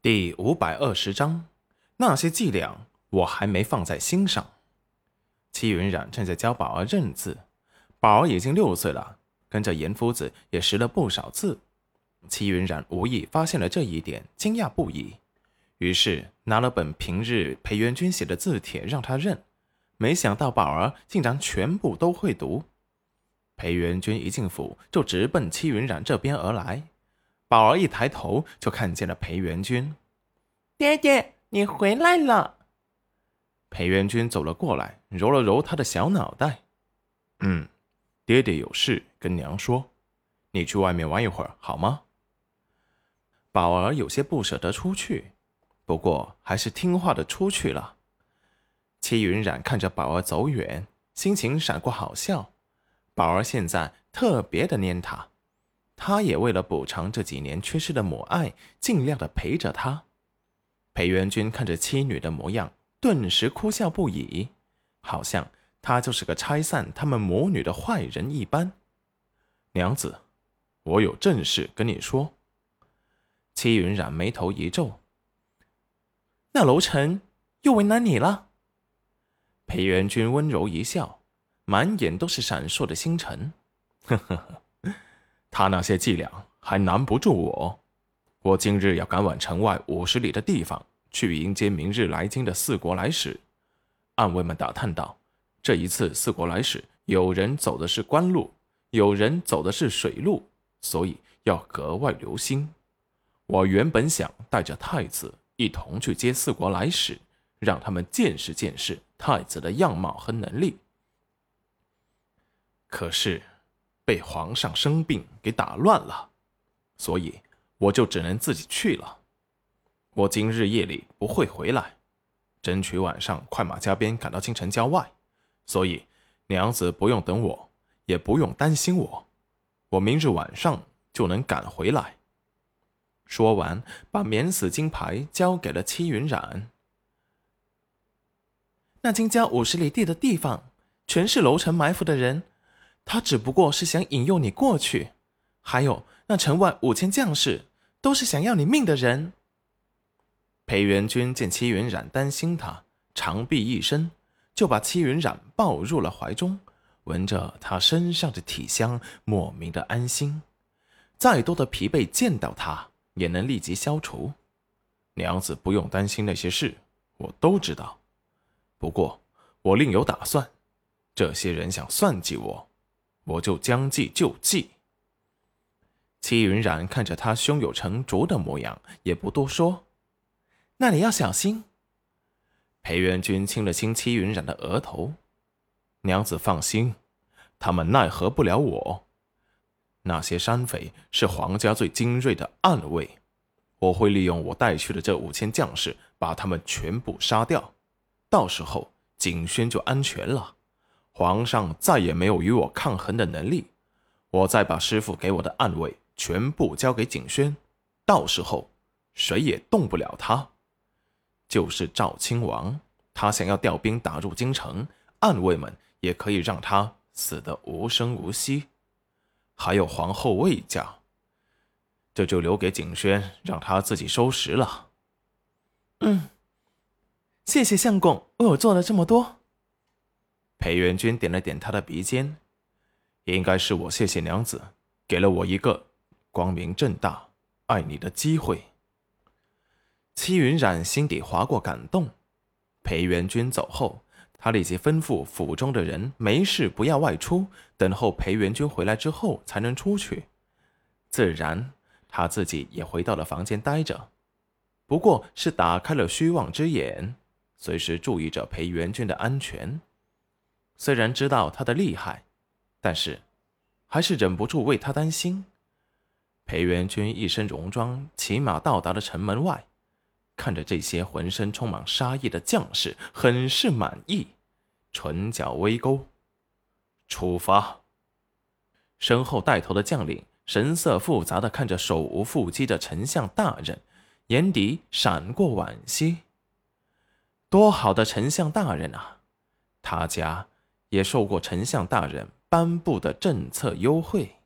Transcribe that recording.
第五百二十章，那些伎俩我还没放在心上。戚云染正在教宝儿认字，宝儿已经六岁了，跟着严夫子也识了不少字。戚云染无意发现了这一点，惊讶不已，于是拿了本平日裴元君写的字帖让他认。没想到宝儿竟然全部都会读。裴元君一进府就直奔戚云染这边而来。宝儿一抬头就看见了裴元君，爹爹，你回来了。裴元君走了过来，揉了揉他的小脑袋，嗯，爹爹有事跟娘说，你去外面玩一会儿好吗？宝儿有些不舍得出去，不过还是听话的出去了。戚云染看着宝儿走远，心情闪过好笑。宝儿现在特别的粘他。他也为了补偿这几年缺失的母爱，尽量的陪着他。裴元君看着妻女的模样，顿时哭笑不已，好像他就是个拆散他们母女的坏人一般。娘子，我有正事跟你说。戚云染眉头一皱：“那楼臣又为难你了？”裴元君温柔一笑，满眼都是闪烁的星辰，呵呵呵。他那些伎俩还难不住我。我今日要赶往城外五十里的地方，去迎接明日来京的四国来使。暗卫们打探到，这一次四国来使有人走的是官路，有人走的是水路，所以要格外留心。我原本想带着太子一同去接四国来使，让他们见识见识太子的样貌和能力。可是。被皇上生病给打乱了，所以我就只能自己去了。我今日夜里不会回来，争取晚上快马加鞭赶到京城郊外。所以娘子不用等我，也不用担心我，我明日晚上就能赶回来。说完，把免死金牌交给了戚云染。那京郊五十里地的地方，全是楼城埋伏的人。他只不过是想引诱你过去，还有那城外五千将士都是想要你命的人。裴元君见戚云染担心他，长臂一伸，就把戚云染抱入了怀中，闻着他身上的体香，莫名的安心。再多的疲惫见到他也能立即消除。娘子不用担心那些事，我都知道。不过我另有打算，这些人想算计我。我就将计就计。戚云染看着他胸有成竹的模样，也不多说。那你要小心。裴元君亲了亲戚云染的额头，娘子放心，他们奈何不了我。那些山匪是皇家最精锐的暗卫，我会利用我带去的这五千将士，把他们全部杀掉。到时候景轩就安全了。皇上再也没有与我抗衡的能力，我再把师傅给我的暗卫全部交给景轩，到时候谁也动不了他。就是赵亲王，他想要调兵打入京城，暗卫们也可以让他死得无声无息。还有皇后魏家，这就留给景轩，让他自己收拾了。嗯，谢谢相公为我做了这么多。裴元君点了点他的鼻尖，应该是我谢谢娘子，给了我一个光明正大爱你的机会。戚云染心底划过感动。裴元君走后，他立即吩咐府中的人没事不要外出，等候裴元君回来之后才能出去。自然，他自己也回到了房间待着，不过是打开了虚妄之眼，随时注意着裴元君的安全。虽然知道他的厉害，但是还是忍不住为他担心。裴元君一身戎装，骑马到达了城门外，看着这些浑身充满杀意的将士，很是满意，唇角微勾。出发。身后带头的将领神色复杂的看着手无缚鸡的丞相大人，眼底闪过惋惜。多好的丞相大人啊，他家。也受过丞相大人颁布的政策优惠。